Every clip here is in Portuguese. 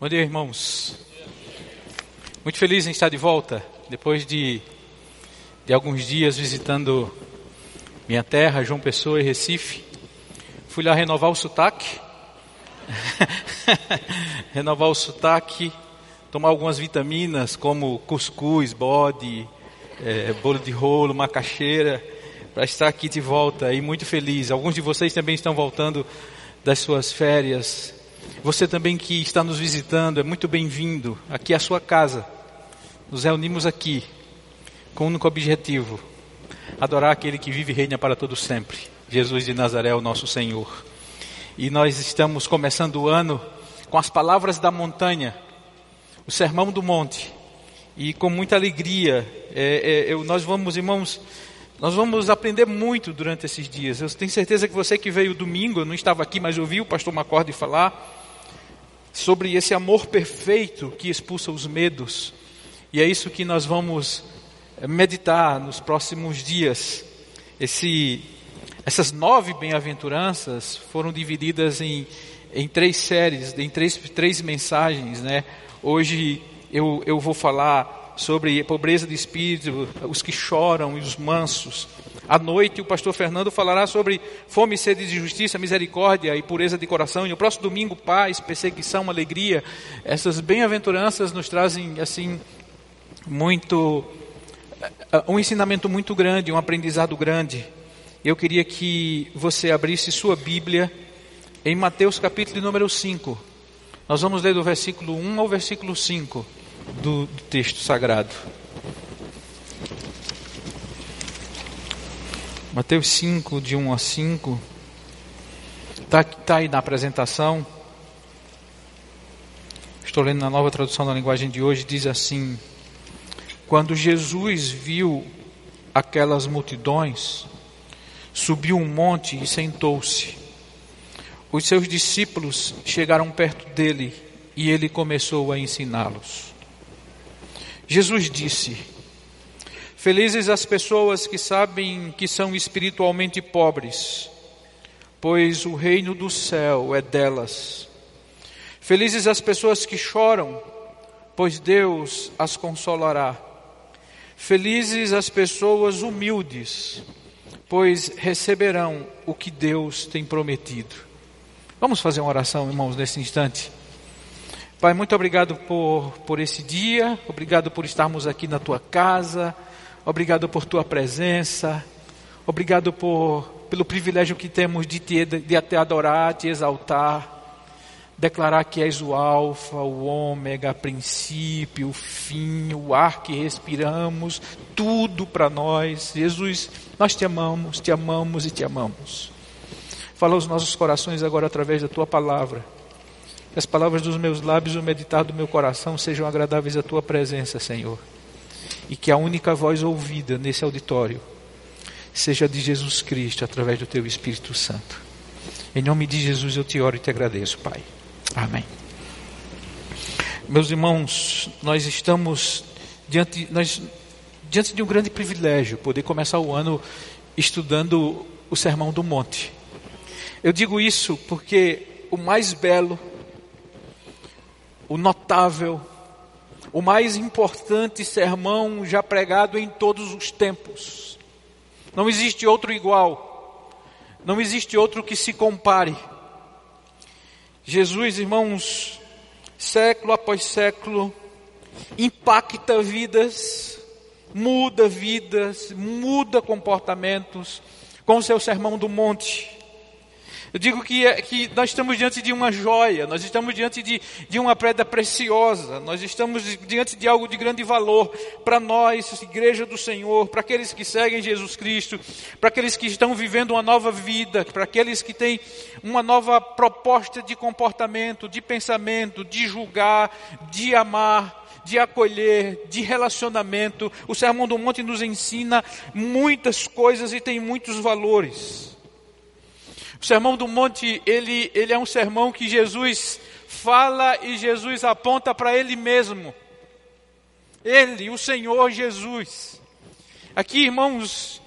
Bom dia, irmãos. Muito feliz em estar de volta, depois de, de alguns dias visitando minha terra, João Pessoa e Recife. Fui lá renovar o sotaque, renovar o sotaque, tomar algumas vitaminas como cuscuz, bode, é, bolo de rolo, macaxeira, para estar aqui de volta e muito feliz. Alguns de vocês também estão voltando das suas férias. Você também que está nos visitando, é muito bem-vindo aqui à sua casa. Nos reunimos aqui com o um único objetivo: adorar aquele que vive e reina para todo sempre, Jesus de Nazaré, o nosso Senhor. E nós estamos começando o ano com as palavras da montanha, o sermão do monte. E com muita alegria, é, é, nós vamos, irmãos, nós vamos aprender muito durante esses dias. Eu tenho certeza que você que veio domingo, eu não estava aqui, mas ouviu o pastor Macorde falar sobre esse amor perfeito que expulsa os medos. E é isso que nós vamos eh, meditar nos próximos dias. Esse, essas nove bem-aventuranças foram divididas em, em três séries, em três, três mensagens. Né? Hoje eu, eu vou falar sobre pobreza de espírito, os que choram e os mansos. À noite, o pastor Fernando falará sobre fome, sede de justiça, misericórdia e pureza de coração. E no próximo domingo, paz, perseguição, alegria. Essas bem-aventuranças nos trazem, assim, muito. Eh, um ensinamento muito grande, um aprendizado grande. Eu queria que você abrisse sua Bíblia em Mateus capítulo número 5. Nós vamos ler do versículo 1 ao versículo 5 do, do texto sagrado. Mateus 5, de 1 a 5. Está tá aí na apresentação. Estou lendo na nova tradução da linguagem de hoje. Diz assim: Quando Jesus viu aquelas multidões, subiu um monte e sentou-se. Os seus discípulos chegaram perto dele e ele começou a ensiná-los. Jesus disse: Felizes as pessoas que sabem que são espiritualmente pobres, pois o reino do céu é delas. Felizes as pessoas que choram, pois Deus as consolará. Felizes as pessoas humildes, pois receberão o que Deus tem prometido. Vamos fazer uma oração, irmãos, nesse instante. Pai, muito obrigado por, por esse dia, obrigado por estarmos aqui na tua casa. Obrigado por tua presença. Obrigado por, pelo privilégio que temos de te, de te adorar, te exaltar. Declarar que és o Alfa, o Ômega, o princípio, o fim, o ar que respiramos, tudo para nós. Jesus, nós te amamos, te amamos e te amamos. Fala os nossos corações agora através da tua palavra. Que as palavras dos meus lábios e o meditar do meu coração sejam agradáveis à tua presença, Senhor e que a única voz ouvida nesse auditório seja de Jesus Cristo através do teu Espírito Santo. Em nome de Jesus eu te oro e te agradeço, Pai. Amém. Meus irmãos, nós estamos diante, nós, diante de um grande privilégio poder começar o ano estudando o Sermão do Monte. Eu digo isso porque o mais belo, o notável, o mais importante sermão já pregado em todos os tempos. Não existe outro igual, não existe outro que se compare. Jesus, irmãos, século após século, impacta vidas, muda vidas, muda comportamentos com o seu sermão do monte. Eu digo que, é, que nós estamos diante de uma joia, nós estamos diante de, de uma pedra preciosa, nós estamos diante de algo de grande valor para nós, igreja do Senhor, para aqueles que seguem Jesus Cristo, para aqueles que estão vivendo uma nova vida, para aqueles que têm uma nova proposta de comportamento, de pensamento, de julgar, de amar de acolher, de relacionamento. O Sermão do Monte nos ensina muitas coisas e tem muitos valores. O sermão do monte, ele, ele é um sermão que Jesus fala e Jesus aponta para ele mesmo. Ele, o Senhor Jesus. Aqui, irmãos,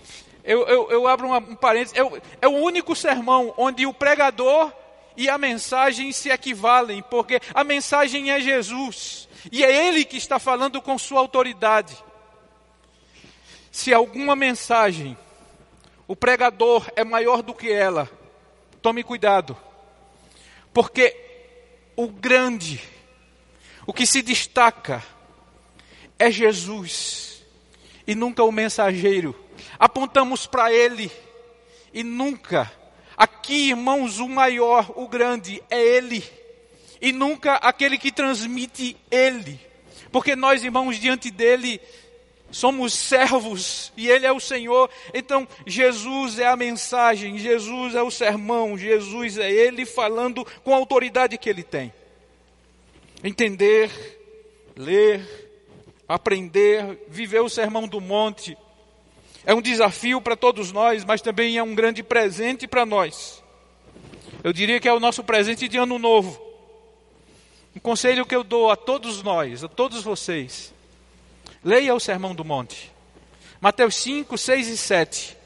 eu, eu, eu abro uma, um parênteses, é, é o único sermão onde o pregador e a mensagem se equivalem, porque a mensagem é Jesus, e é Ele que está falando com sua autoridade. Se alguma mensagem, o pregador é maior do que ela, tome cuidado, porque o grande, o que se destaca, é Jesus, e nunca o mensageiro. Apontamos para Ele, e nunca Aqui, irmãos, o maior, o grande é Ele, e nunca aquele que transmite Ele, porque nós, irmãos, diante dele somos servos e Ele é o Senhor. Então, Jesus é a mensagem, Jesus é o sermão, Jesus é Ele falando com a autoridade que Ele tem. Entender, ler, aprender, viver o sermão do monte é um desafio para todos nós, mas também é um grande presente para nós. Eu diria que é o nosso presente de ano novo. Um conselho que eu dou a todos nós, a todos vocês. Leia o Sermão do Monte. Mateus 5, 6 e 7.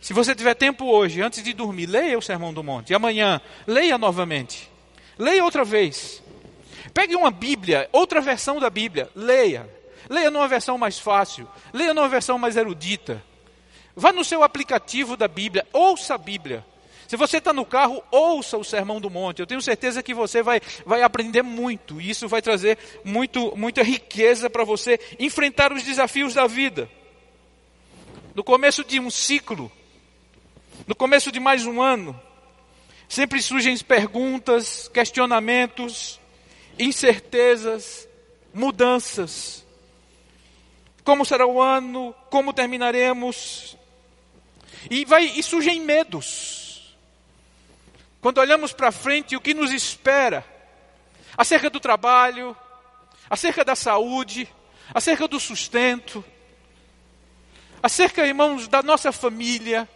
Se você tiver tempo hoje, antes de dormir, leia o Sermão do Monte. E amanhã, leia novamente. Leia outra vez. Pegue uma Bíblia, outra versão da Bíblia, leia. Leia numa versão mais fácil, leia numa versão mais erudita. Vá no seu aplicativo da Bíblia, ouça a Bíblia. Se você está no carro, ouça o Sermão do Monte. Eu tenho certeza que você vai, vai aprender muito. E isso vai trazer muito, muita riqueza para você enfrentar os desafios da vida. No começo de um ciclo, no começo de mais um ano, sempre surgem perguntas, questionamentos, incertezas, mudanças. Como será o ano? Como terminaremos? E, vai, e surgem medos. Quando olhamos para frente, o que nos espera? Acerca do trabalho, acerca da saúde, acerca do sustento, acerca, irmãos, da nossa família,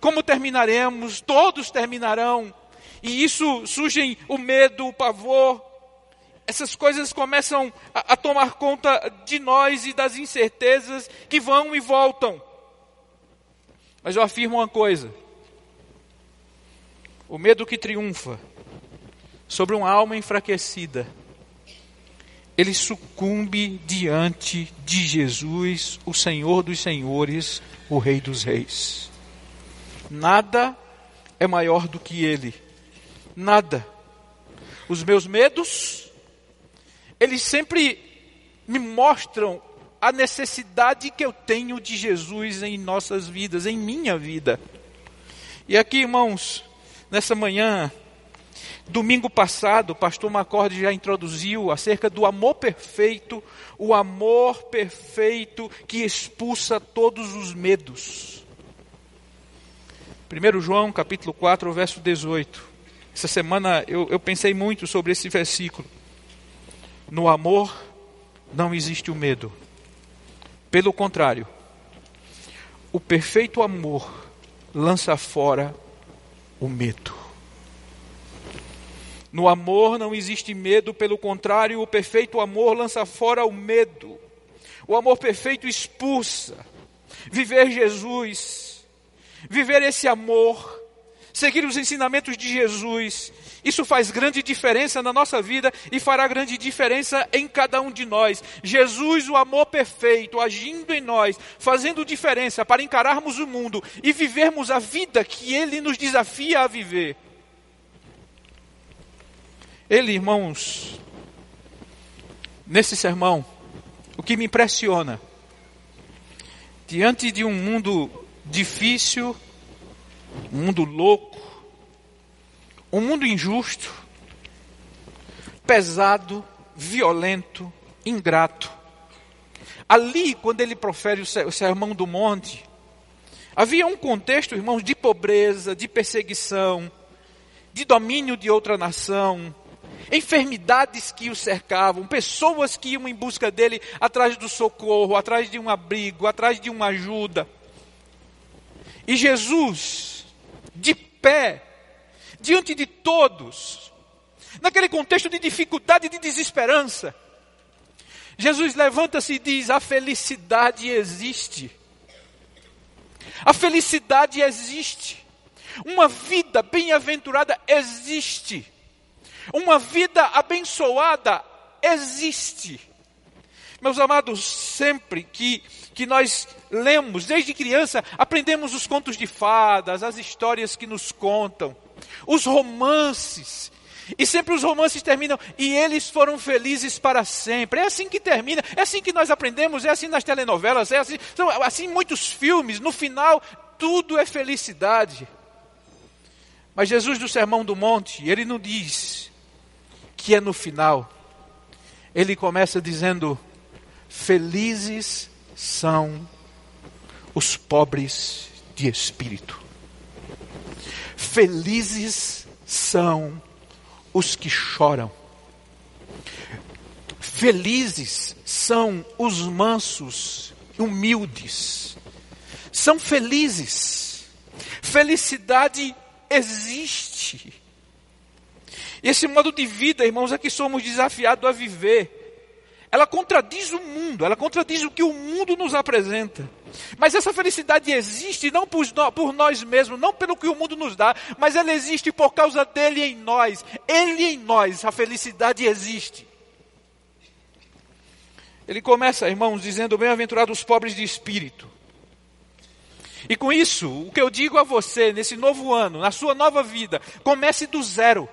como terminaremos, todos terminarão, e isso surgem o medo, o pavor, essas coisas começam a, a, tomar conta de nós e das incertezas que vão e voltam. Mas eu afirmo uma coisa: o medo que triunfa sobre uma alma enfraquecida, ele sucumbe diante de Jesus, o Senhor dos Senhores, o Rei dos Reis. Nada é maior do que Ele. Nada. Os meus medos eles sempre me mostram a necessidade que eu tenho de Jesus em nossas vidas, em minha vida. E aqui, irmãos, nessa manhã, domingo passado, o pastor Macorde já introduziu acerca do amor perfeito, o amor perfeito que expulsa todos os medos. 1 João capítulo 4, verso 18. Essa semana eu, eu pensei muito sobre esse versículo. No amor não existe o medo. Pelo contrário, o perfeito amor lança fora o medo. No amor não existe medo, pelo contrário, o perfeito amor lança fora o medo. O amor perfeito expulsa. Viver Jesus, viver esse amor, seguir os ensinamentos de Jesus, isso faz grande diferença na nossa vida e fará grande diferença em cada um de nós. Jesus, o amor perfeito, agindo em nós, fazendo diferença para encararmos o mundo e vivermos a vida que Ele nos desafia a viver. Ele, irmãos, nesse sermão, o que me impressiona, diante de um mundo difícil, um mundo louco, um mundo injusto, pesado, violento, ingrato. Ali, quando ele profere o sermão do monte, havia um contexto, irmãos, de pobreza, de perseguição, de domínio de outra nação, enfermidades que o cercavam, pessoas que iam em busca dele atrás do socorro, atrás de um abrigo, atrás de uma ajuda. E Jesus, de pé, diante de todos, naquele contexto de dificuldade e de desesperança. Jesus levanta-se e diz: a felicidade existe. A felicidade existe. Uma vida bem-aventurada existe. Uma vida abençoada existe. Meus amados, sempre que, que nós lemos, desde criança, aprendemos os contos de fadas, as histórias que nos contam, os romances. E sempre os romances terminam, e eles foram felizes para sempre. É assim que termina, é assim que nós aprendemos, é assim nas telenovelas, é assim, são assim muitos filmes. No final, tudo é felicidade. Mas Jesus do Sermão do Monte, ele não diz que é no final. Ele começa dizendo: Felizes são os pobres de espírito. Felizes são os que choram. Felizes são os mansos, humildes. São felizes. Felicidade existe. Esse modo de vida, irmãos, é que somos desafiados a viver ela contradiz o mundo, ela contradiz o que o mundo nos apresenta. Mas essa felicidade existe não por, nós mesmos, não pelo que o mundo nos dá, mas ela existe por causa dele em nós. Ele em nós, a felicidade existe. Ele começa, irmãos, dizendo: Bem-aventurados os pobres de espírito. E com isso, o que eu digo a você nesse novo ano, na sua nova vida, comece do zero.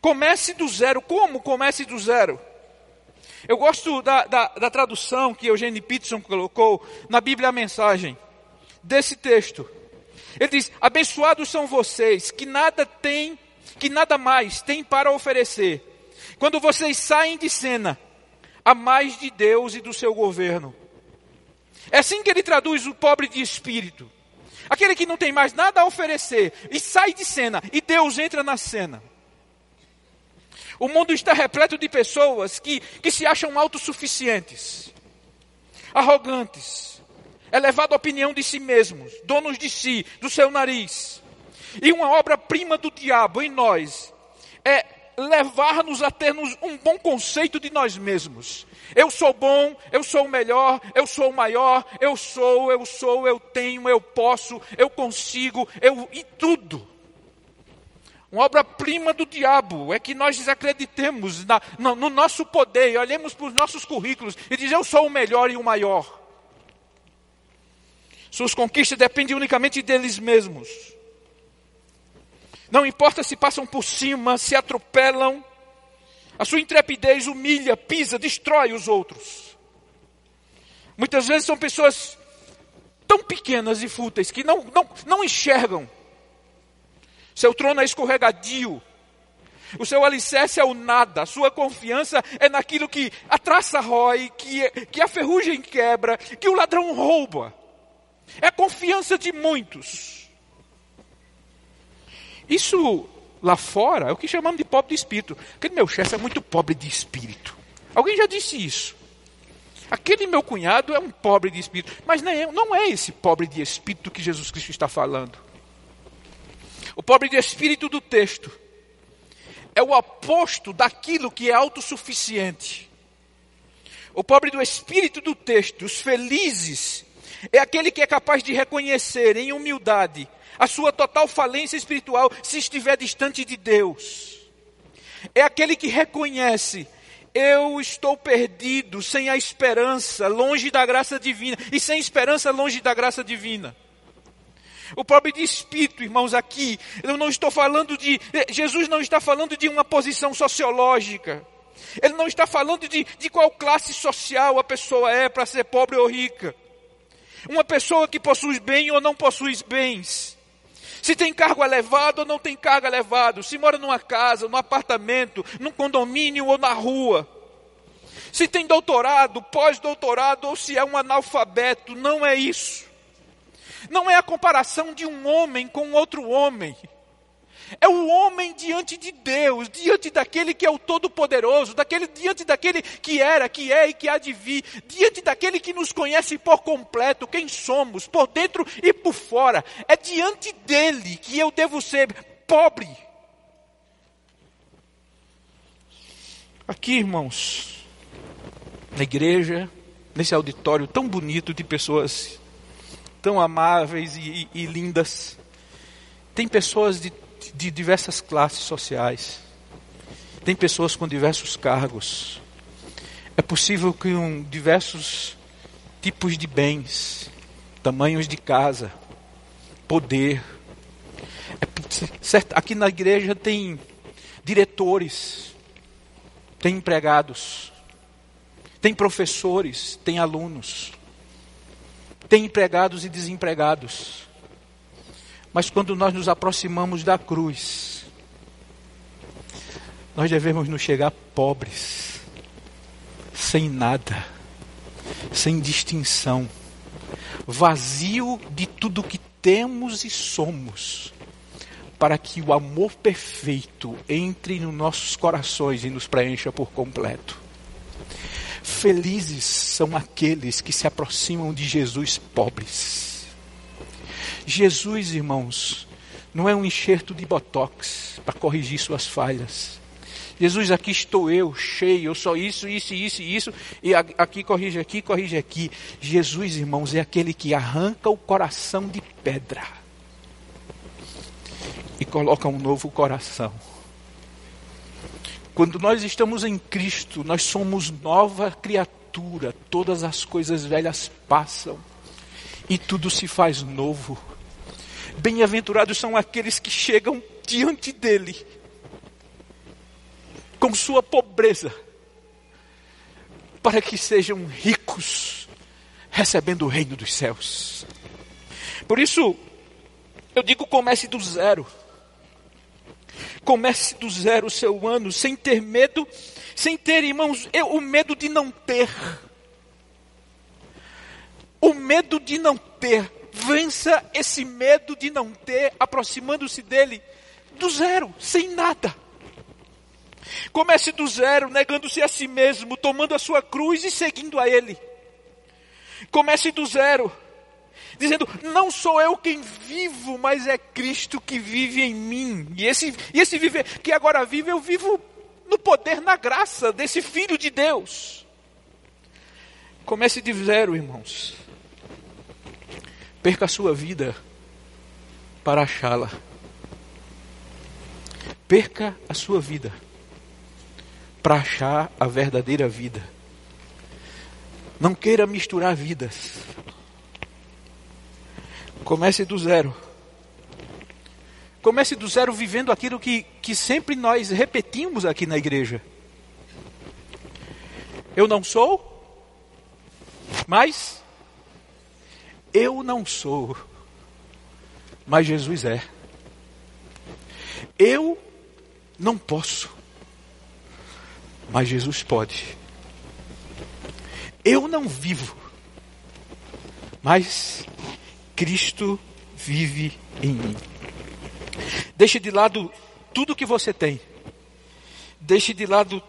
Comece do zero. Como comece do zero? Eu gosto da, da, da tradução que Eugênio Peterson colocou na Bíblia a mensagem desse texto. Ele diz: Abençoados são vocês que nada têm, que nada mais têm para oferecer. Quando vocês saem de cena, a mais de Deus e do seu governo. É assim que ele traduz o pobre de espírito. Aquele que não tem mais nada a oferecer e sai de cena, e Deus entra na cena. O mundo está repleto de pessoas que, que se acham autossuficientes, arrogantes, elevado à opinião de si mesmos, donos de si, do seu nariz. E uma obra-prima do diabo em nós é levar-nos a termos um bom conceito de nós mesmos. Eu sou bom, eu sou o melhor, eu sou o maior, eu sou, eu sou, eu tenho, eu posso, eu consigo, eu e tudo. Uma obra-prima do diabo é que nós desacreditemos na, no, no nosso poder, olhemos para os nossos currículos e dizemos: Eu sou o melhor e o maior. Suas conquistas dependem unicamente deles mesmos. Não importa se passam por cima, se atropelam, a sua intrepidez humilha, pisa, destrói os outros. Muitas vezes são pessoas tão pequenas e fúteis que não, não, não enxergam seu trono é escorregadio. O seu alicerce é o nada. A sua confiança é naquilo que a traça rói, que, que a ferrugem quebra, que o ladrão rouba. É a confiança de muitos. Isso lá fora é o que chamamos de pobre de espírito. Aquele meu chefe é muito pobre de espírito. Alguém já disse isso. Aquele meu cunhado é um pobre de espírito. Mas não é, não é esse pobre de espírito que Jesus Cristo está falando. O pobre de espírito do texto é o oposto daquilo que é autossuficiente. O pobre do espírito do texto, os felizes, é aquele que é capaz de reconhecer em humildade a sua total falência espiritual se estiver distante de Deus. É aquele que reconhece eu estou perdido, sem a esperança, longe da graça divina, e sem esperança, longe da graça divina. O pobre de espírito, irmãos, aqui, eu não estou falando de. Eh, Jesus não está falando de uma posição sociológica. Ele não está falando de, de qual classe social a pessoa é para ser pobre ou rica. Uma pessoa que possui bem ou não possui bens. Se tem cargo elevado ou não tem cargo elevado. Se mora numa casa, num apartamento, num condomínio ou na rua. Se tem doutorado, pós-doutorado ou se é um analfabeto. Não é isso. Não é a comparação de um homem com outro homem. É o homem diante de Deus, diante daquele que é o Todo-Poderoso, daquele diante daquele que era, que é e que há de vir, diante daquele que nos conhece por completo, quem somos, por dentro e por fora. É diante dele que eu devo ser pobre. Aqui, irmãos, na igreja, nesse auditório tão bonito de pessoas tão amáveis e, e, e lindas. Tem pessoas de, de diversas classes sociais, tem pessoas com diversos cargos. É possível que um, diversos tipos de bens, tamanhos de casa, poder. É, certo, aqui na igreja tem diretores, tem empregados, tem professores, tem alunos, tem empregados e desempregados. Mas quando nós nos aproximamos da cruz, nós devemos nos chegar pobres, sem nada, sem distinção, vazio de tudo que temos e somos, para que o amor perfeito entre nos nossos corações e nos preencha por completo. Felizes são aqueles que se aproximam de Jesus pobres. Jesus, irmãos, não é um enxerto de botox para corrigir suas falhas. Jesus, aqui estou eu, cheio, eu sou isso, isso, isso, isso, e aqui corrige aqui, corrige aqui. Jesus, irmãos, é aquele que arranca o coração de pedra e coloca um novo coração. Quando nós estamos em Cristo, nós somos nova criatura, todas as coisas velhas passam e tudo se faz novo. Bem-aventurados são aqueles que chegam diante dele com sua pobreza, para que sejam ricos, recebendo o reino dos céus. Por isso, eu digo: comece do zero. Comece do zero o seu ano, sem ter medo, sem ter, irmãos, eu, o medo de não ter. O medo de não ter. Vença esse medo de não ter, aproximando-se dele do zero, sem nada. Comece do zero, negando-se a si mesmo, tomando a sua cruz e seguindo a Ele. Comece do zero, dizendo: Não sou eu quem vivo, mas é Cristo que vive em mim. E esse, e esse viver que agora vive, eu vivo no poder, na graça desse Filho de Deus. Comece de zero, irmãos. Perca a sua vida para achá-la. Perca a sua vida para achar a verdadeira vida. Não queira misturar vidas. Comece do zero. Comece do zero vivendo aquilo que, que sempre nós repetimos aqui na igreja. Eu não sou, mas eu não sou, mas Jesus é. Eu não posso, mas Jesus pode. Eu não vivo, mas Cristo vive em mim. Deixe de lado tudo que você tem. Deixe de lado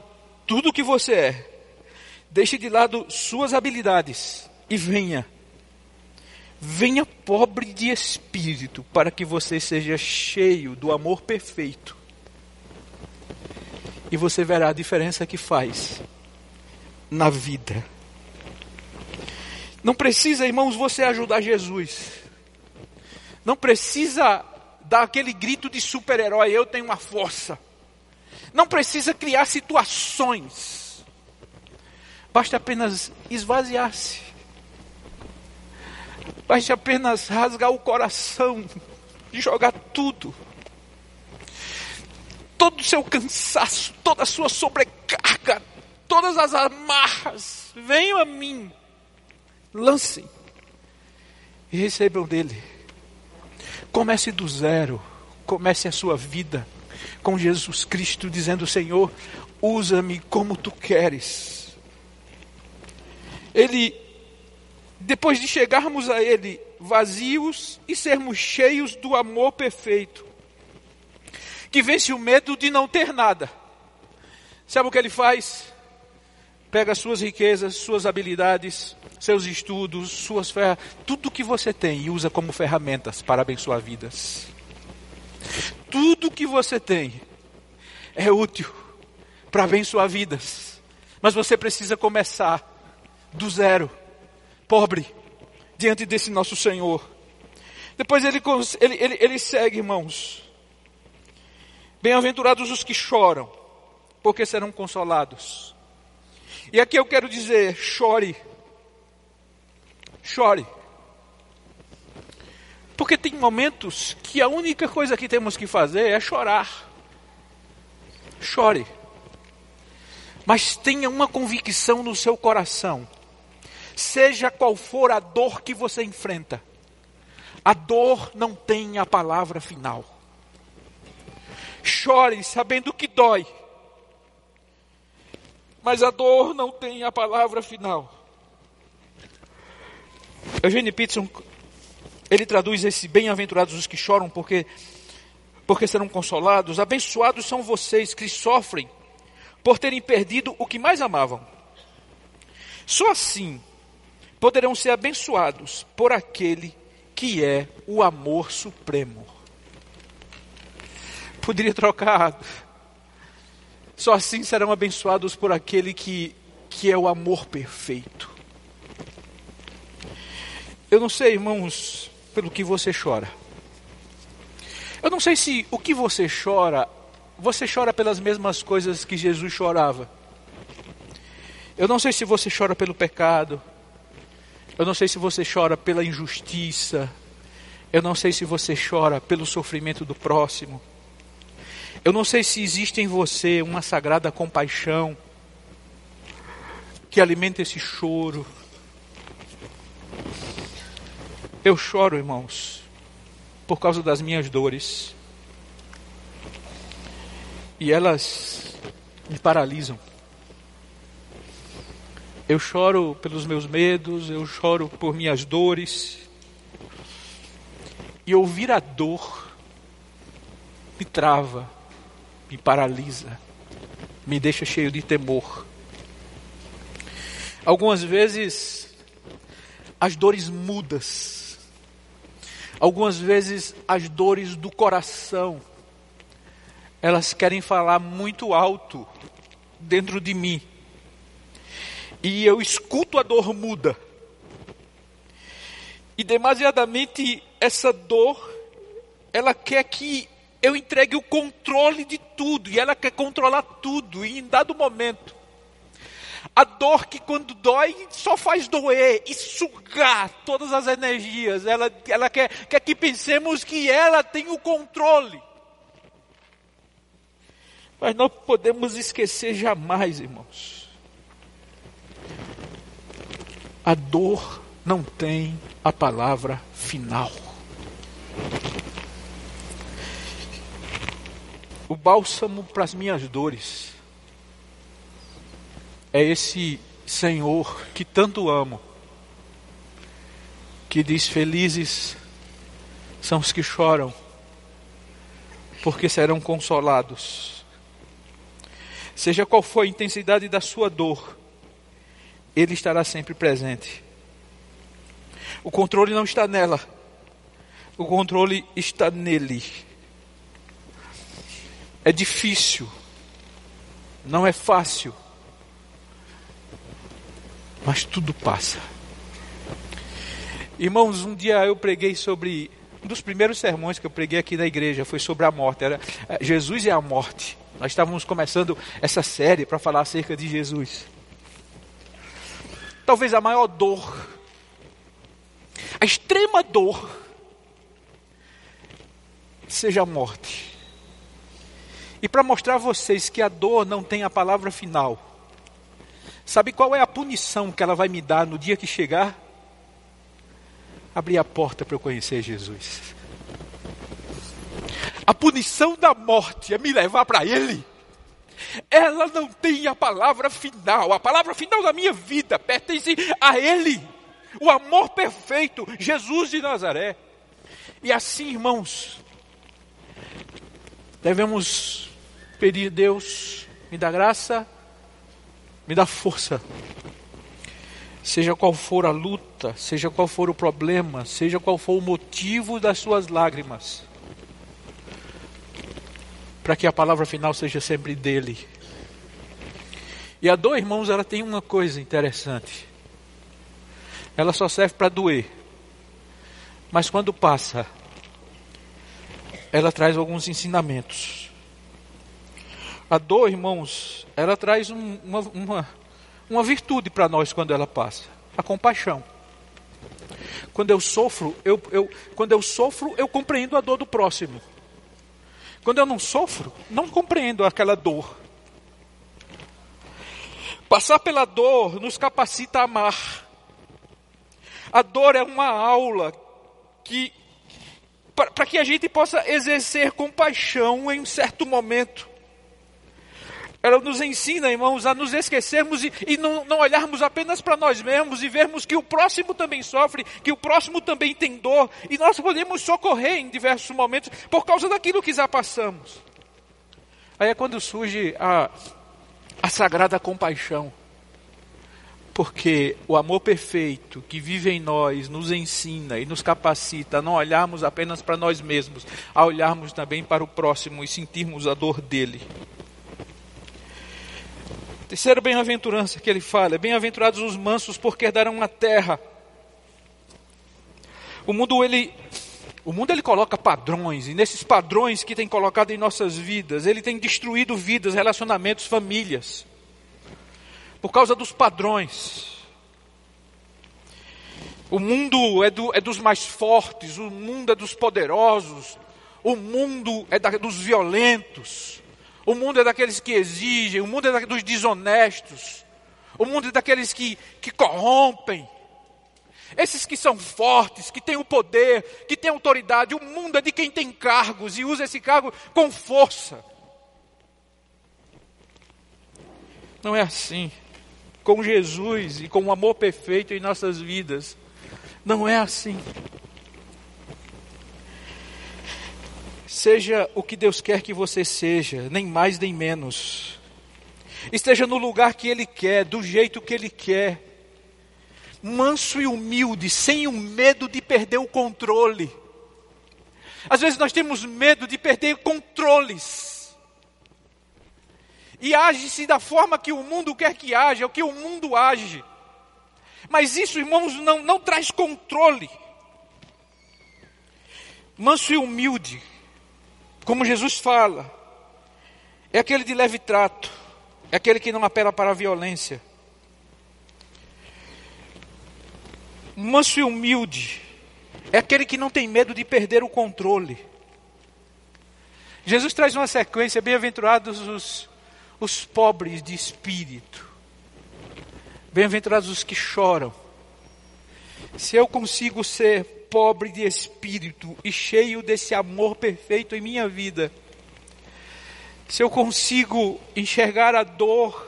tudo que você é. Deixe de lado suas habilidades e venha. Venha pobre de espírito, para que você seja cheio do amor perfeito e você verá a diferença que faz na vida. Não precisa, irmãos, você ajudar Jesus. Não precisa dar aquele grito de super-herói, eu tenho uma força. Não precisa criar situações. Basta apenas esvaziar-se. Basta apenas rasgar o coração e jogar tudo todo o seu cansaço, toda a sua sobrecarga, todas as amarras, venham a mim, lancem e recebam dele. Comece do zero, comece a sua vida com Jesus Cristo, dizendo: Senhor, usa-me como tu queres. Ele, depois de chegarmos a Ele vazios e sermos cheios do amor perfeito, que vence o medo de não ter nada. Sabe o que ele faz? Pega suas riquezas, suas habilidades, seus estudos, suas ferramentas, tudo que você tem e usa como ferramentas para abençoar vidas. Tudo que você tem é útil para abençoar vidas. Mas você precisa começar do zero, pobre, diante desse nosso Senhor. Depois ele, ele, ele, ele segue, irmãos. Bem-aventurados os que choram, porque serão consolados. E aqui eu quero dizer: chore. Chore. Porque tem momentos que a única coisa que temos que fazer é chorar. Chore. Mas tenha uma convicção no seu coração. Seja qual for a dor que você enfrenta, a dor não tem a palavra final. Chore sabendo que dói, mas a dor não tem a palavra final. Eugênio Peterson, ele traduz esse bem-aventurados os que choram porque porque serão consolados. Abençoados são vocês que sofrem por terem perdido o que mais amavam. Só assim poderão ser abençoados por aquele que é o amor supremo. Poderia trocar. Só assim serão abençoados por aquele que, que é o amor perfeito. Eu não sei, irmãos, pelo que você chora. Eu não sei se o que você chora, você chora pelas mesmas coisas que Jesus chorava. Eu não sei se você chora pelo pecado. Eu não sei se você chora pela injustiça. Eu não sei se você chora pelo sofrimento do próximo. Eu não sei se existe em você uma sagrada compaixão que alimenta esse choro. Eu choro, irmãos, por causa das minhas dores. E elas me paralisam. Eu choro pelos meus medos, eu choro por minhas dores. E ouvir a dor me trava, me paralisa, me deixa cheio de temor. Algumas vezes, as dores mudas, algumas vezes, as dores do coração, elas querem falar muito alto dentro de mim e eu escuto a dor muda. E demasiadamente essa dor, ela quer que eu entregue o controle de tudo, e ela quer controlar tudo, e em dado momento, a dor que quando dói só faz doer e sugar todas as energias, ela, ela quer, quer que pensemos que ela tem o controle. Mas não podemos esquecer jamais, irmãos, a dor não tem a palavra final. O bálsamo para as minhas dores é esse Senhor que tanto amo, que diz: Felizes são os que choram, porque serão consolados. Seja qual for a intensidade da sua dor, ele estará sempre presente. O controle não está nela, o controle está nele. É difícil, não é fácil, mas tudo passa. Irmãos, um dia eu preguei sobre. Um dos primeiros sermões que eu preguei aqui na igreja foi sobre a morte. Era eh, Jesus e a morte. Nós estávamos começando essa série para falar acerca de Jesus talvez a maior dor, a extrema dor, seja a morte. E para mostrar a vocês que a dor não tem a palavra final, sabe qual é a punição que ela vai me dar no dia que chegar? Abrir a porta para eu conhecer Jesus. A punição da morte é me levar para Ele ela não tem a palavra final. A palavra final da minha vida pertence a Ele, o amor perfeito, Jesus de Nazaré. E assim, irmãos, devemos pedir Deus, me dá graça, me dá força. Seja qual for a luta, seja qual for o problema, seja qual for o motivo das suas lágrimas, para que a palavra final seja sempre dele. E a dor, irmãos, ela tem uma coisa interessante. Ela só serve para doer. Mas quando passa, ela traz alguns ensinamentos. A dor, irmãos, ela traz um, uma, uma, uma virtude para nós quando ela passa: a compaixão. Quando eu sofro, eu, eu, quando eu sofro, eu compreendo a dor do próximo. Quando eu não sofro, não compreendo aquela dor. Passar pela dor nos capacita a amar. A dor é uma aula que para que a gente possa exercer compaixão em um certo momento. Ela nos ensina, irmãos, a nos esquecermos e, e não, não olharmos apenas para nós mesmos e vermos que o próximo também sofre, que o próximo também tem dor, e nós podemos socorrer em diversos momentos por causa daquilo que já passamos. Aí é quando surge a, a sagrada compaixão. Porque o amor perfeito que vive em nós nos ensina e nos capacita a não olharmos apenas para nós mesmos, a olharmos também para o próximo e sentirmos a dor dele. Terceira bem-aventurança que ele fala: bem-aventurados os mansos, porque herdarão a terra. O mundo ele o mundo ele coloca padrões, e nesses padrões que tem colocado em nossas vidas, ele tem destruído vidas, relacionamentos, famílias. Por causa dos padrões. O mundo é, do, é dos mais fortes, o mundo é dos poderosos, o mundo é da, dos violentos, o mundo é daqueles que exigem, o mundo é dos desonestos, o mundo é daqueles que, que corrompem. Esses que são fortes, que têm o poder, que têm autoridade, o mundo é de quem tem cargos e usa esse cargo com força. Não é assim. Com Jesus e com o amor perfeito em nossas vidas, não é assim. Seja o que Deus quer que você seja, nem mais nem menos. Esteja no lugar que Ele quer, do jeito que Ele quer. Manso e humilde, sem o medo de perder o controle. Às vezes nós temos medo de perder controles. E age-se da forma que o mundo quer que haja, é o que o mundo age. Mas isso, irmãos, não, não traz controle. Manso e humilde, como Jesus fala, é aquele de leve trato, é aquele que não apela para a violência. Manso e humilde, é aquele que não tem medo de perder o controle. Jesus traz uma sequência, bem-aventurados os, os pobres de espírito, bem-aventurados os que choram. Se eu consigo ser pobre de espírito e cheio desse amor perfeito em minha vida, se eu consigo enxergar a dor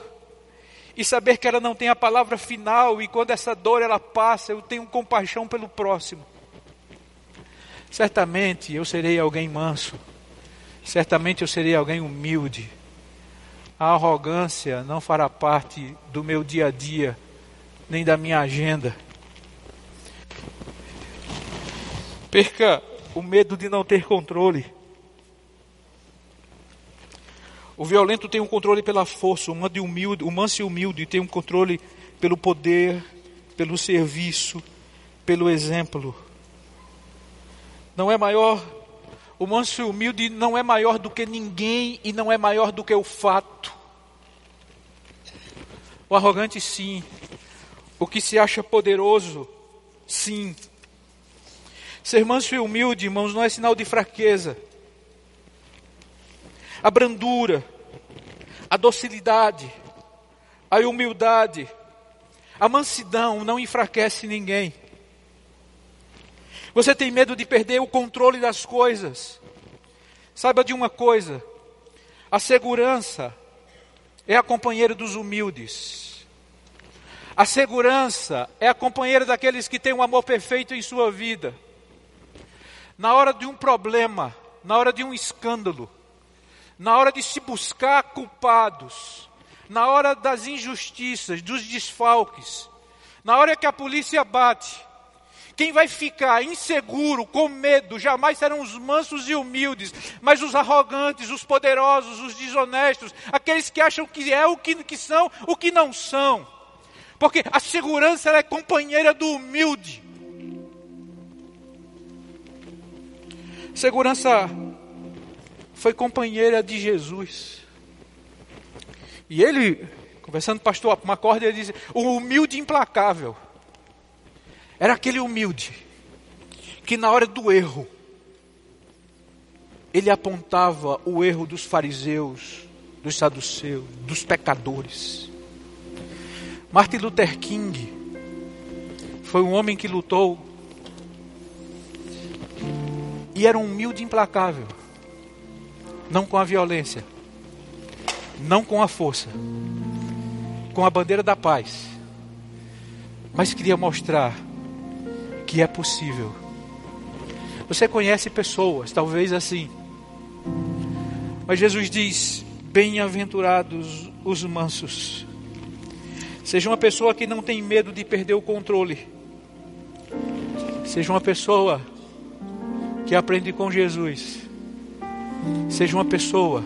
e saber que ela não tem a palavra final e quando essa dor ela passa, eu tenho compaixão pelo próximo. Certamente eu serei alguém manso. Certamente eu serei alguém humilde. A arrogância não fará parte do meu dia a dia, nem da minha agenda. Perca o medo de não ter controle. O violento tem um controle pela força, o manso, humilde, o manso e humilde tem um controle pelo poder, pelo serviço, pelo exemplo. Não é maior, o manso e humilde não é maior do que ninguém e não é maior do que o fato. O arrogante, sim. O que se acha poderoso, sim. Ser manso e humilde, irmãos, não é sinal de fraqueza. A brandura, a docilidade, a humildade, a mansidão não enfraquece ninguém. Você tem medo de perder o controle das coisas. Saiba de uma coisa: a segurança é a companheira dos humildes. A segurança é a companheira daqueles que têm um amor perfeito em sua vida na hora de um problema, na hora de um escândalo, na hora de se buscar culpados, na hora das injustiças, dos desfalques, na hora que a polícia bate, quem vai ficar inseguro, com medo, jamais serão os mansos e humildes, mas os arrogantes, os poderosos, os desonestos, aqueles que acham que é o que, que são, o que não são. Porque a segurança é companheira do humilde. Segurança foi companheira de Jesus. E ele, conversando com o pastor uma corda, ele disse: o humilde implacável. Era aquele humilde que na hora do erro, ele apontava o erro dos fariseus, dos saduceus, dos pecadores. Martin Luther King foi um homem que lutou e era um humilde implacável, não com a violência, não com a força, com a bandeira da paz, mas queria mostrar que é possível. Você conhece pessoas, talvez assim, mas Jesus diz: Bem-aventurados os mansos. Seja uma pessoa que não tem medo de perder o controle. Seja uma pessoa que aprende com Jesus. Seja uma pessoa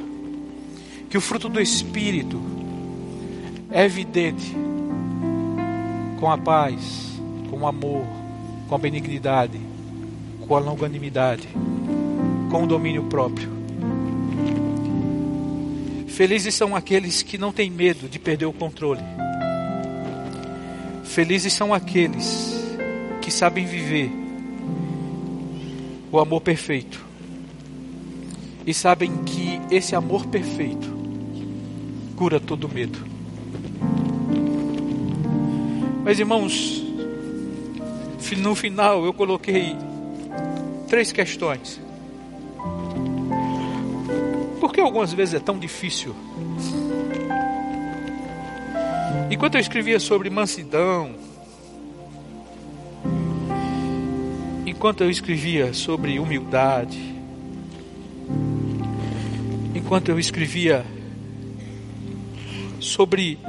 que o fruto do Espírito é evidente com a paz, com o amor, com a benignidade, com a longanimidade, com o domínio próprio. Felizes são aqueles que não têm medo de perder o controle. Felizes são aqueles que sabem viver o amor perfeito e sabem que esse amor perfeito cura todo medo. Mas irmãos, no final eu coloquei três questões. Por que algumas vezes é tão difícil? Enquanto eu escrevia sobre mansidão, enquanto eu escrevia sobre humildade, enquanto eu escrevia sobre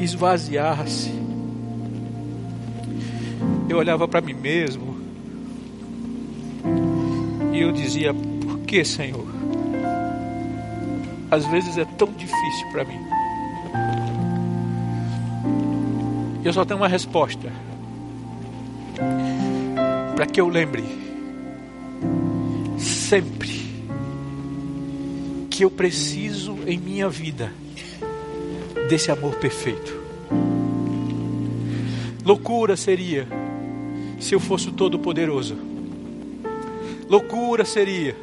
esvaziar-se, eu olhava para mim mesmo e eu dizia: Por que, Senhor? Às vezes é tão difícil para mim. Eu só tenho uma resposta. Para que eu lembre sempre que eu preciso em minha vida desse amor perfeito. Loucura seria se eu fosse Todo-Poderoso. Loucura seria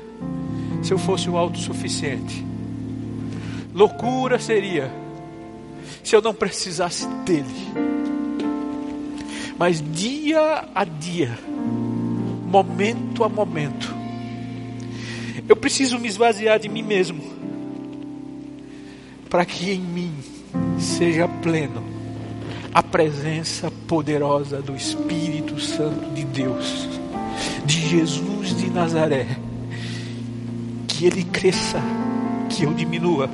se eu fosse o autossuficiente. Loucura seria se eu não precisasse dele. Mas dia a dia, momento a momento, eu preciso me esvaziar de mim mesmo, para que em mim seja pleno a presença poderosa do Espírito Santo de Deus, de Jesus de Nazaré. Que ele cresça, que eu diminua,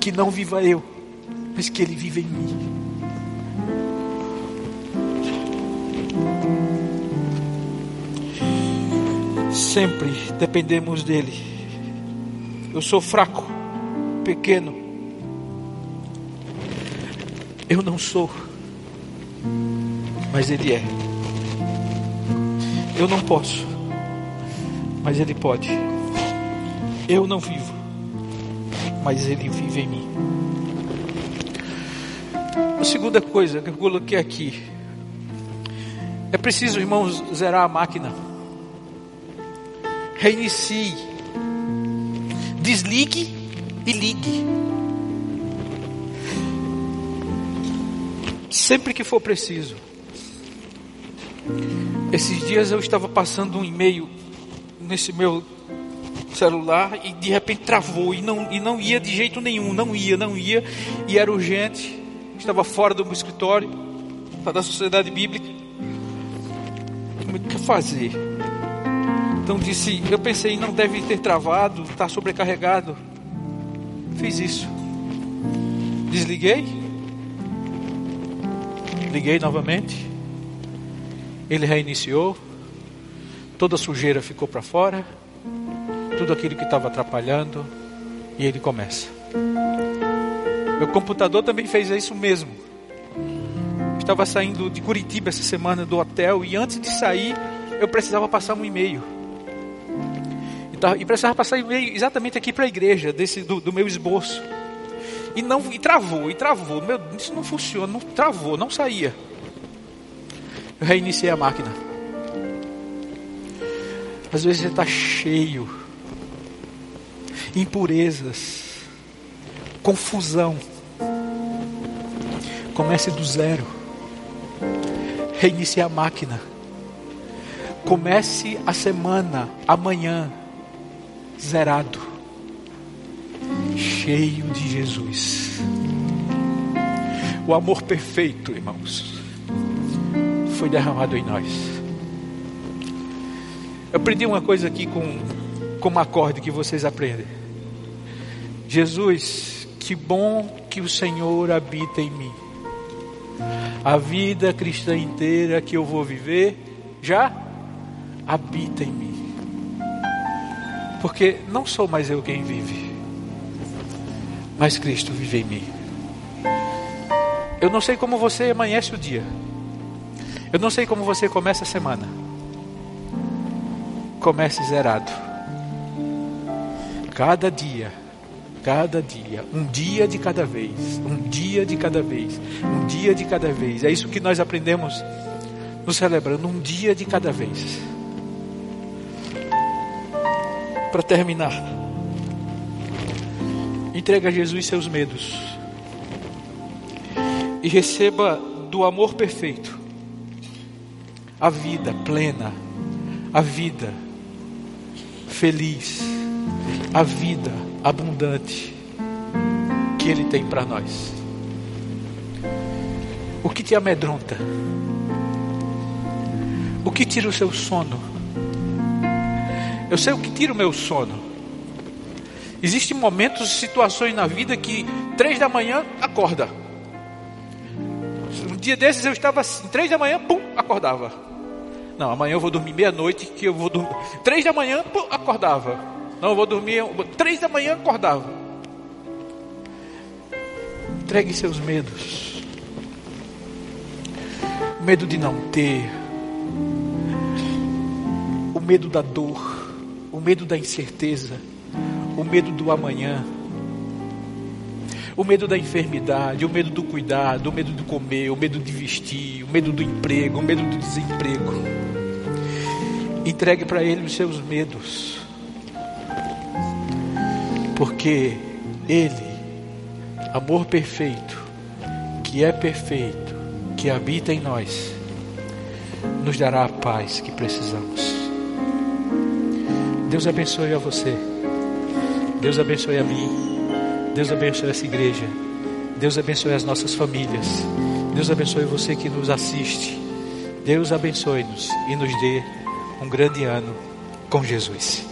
que não viva eu, mas que ele viva em mim. Sempre dependemos dele. Eu sou fraco, pequeno. Eu não sou, mas ele é. Eu não posso, mas ele pode. Eu não vivo, mas ele vive em mim. A segunda coisa que eu coloquei aqui é preciso, irmãos, zerar a máquina reinicie, desligue e ligue. Sempre que for preciso. Esses dias eu estava passando um e-mail nesse meu celular e de repente travou e não, e não ia de jeito nenhum, não ia, não ia, e era urgente, estava fora do meu escritório, da sociedade bíblica. O que fazer? Então disse, eu pensei, não deve ter travado, está sobrecarregado. Fiz isso. Desliguei. Liguei novamente. Ele reiniciou. Toda a sujeira ficou para fora. Tudo aquilo que estava atrapalhando. E ele começa. Meu computador também fez isso mesmo. Estava saindo de Curitiba essa semana do hotel e antes de sair eu precisava passar um e-mail. E precisava passar exatamente aqui para a igreja, desse, do, do, meu esboço. E não e travou, e travou. Meu, isso não funciona, não travou, não saía. Eu reiniciei a máquina. Às vezes você está cheio, impurezas, confusão. Comece do zero. Reinicie a máquina. Comece a semana amanhã zerado, cheio de Jesus. O amor perfeito, irmãos, foi derramado em nós. Eu aprendi uma coisa aqui com, com um acorde que vocês aprendem. Jesus, que bom que o Senhor habita em mim. A vida cristã inteira que eu vou viver já habita em mim. Porque não sou mais eu quem vive, mas Cristo vive em mim. Eu não sei como você amanhece o dia. Eu não sei como você começa a semana. Comece zerado. Cada dia, cada dia, um dia de cada vez, um dia de cada vez, um dia de cada vez. É isso que nós aprendemos nos celebrando, um dia de cada vez para terminar. Entrega a Jesus seus medos. E receba do amor perfeito a vida plena, a vida feliz, a vida abundante que Ele tem para nós. O que te amedronta? O que tira o seu sono? Eu sei o que tira o meu sono. Existem momentos, situações na vida que três da manhã acorda. Um dia desses eu estava assim, três da manhã, pum, acordava. Não, amanhã eu vou dormir meia-noite, que eu vou dormir. Três da manhã, pum, acordava. Não, eu vou dormir. Três da manhã, acordava. Entregue seus medos. O medo de não ter. O medo da dor medo da incerteza, o medo do amanhã, o medo da enfermidade, o medo do cuidado, o medo de comer, o medo de vestir, o medo do emprego, o medo do desemprego. Entregue para Ele os seus medos, porque Ele, amor perfeito, que é perfeito, que habita em nós, nos dará a paz que precisamos. Deus abençoe a você. Deus abençoe a mim. Deus abençoe essa igreja. Deus abençoe as nossas famílias. Deus abençoe você que nos assiste. Deus abençoe-nos e nos dê um grande ano com Jesus.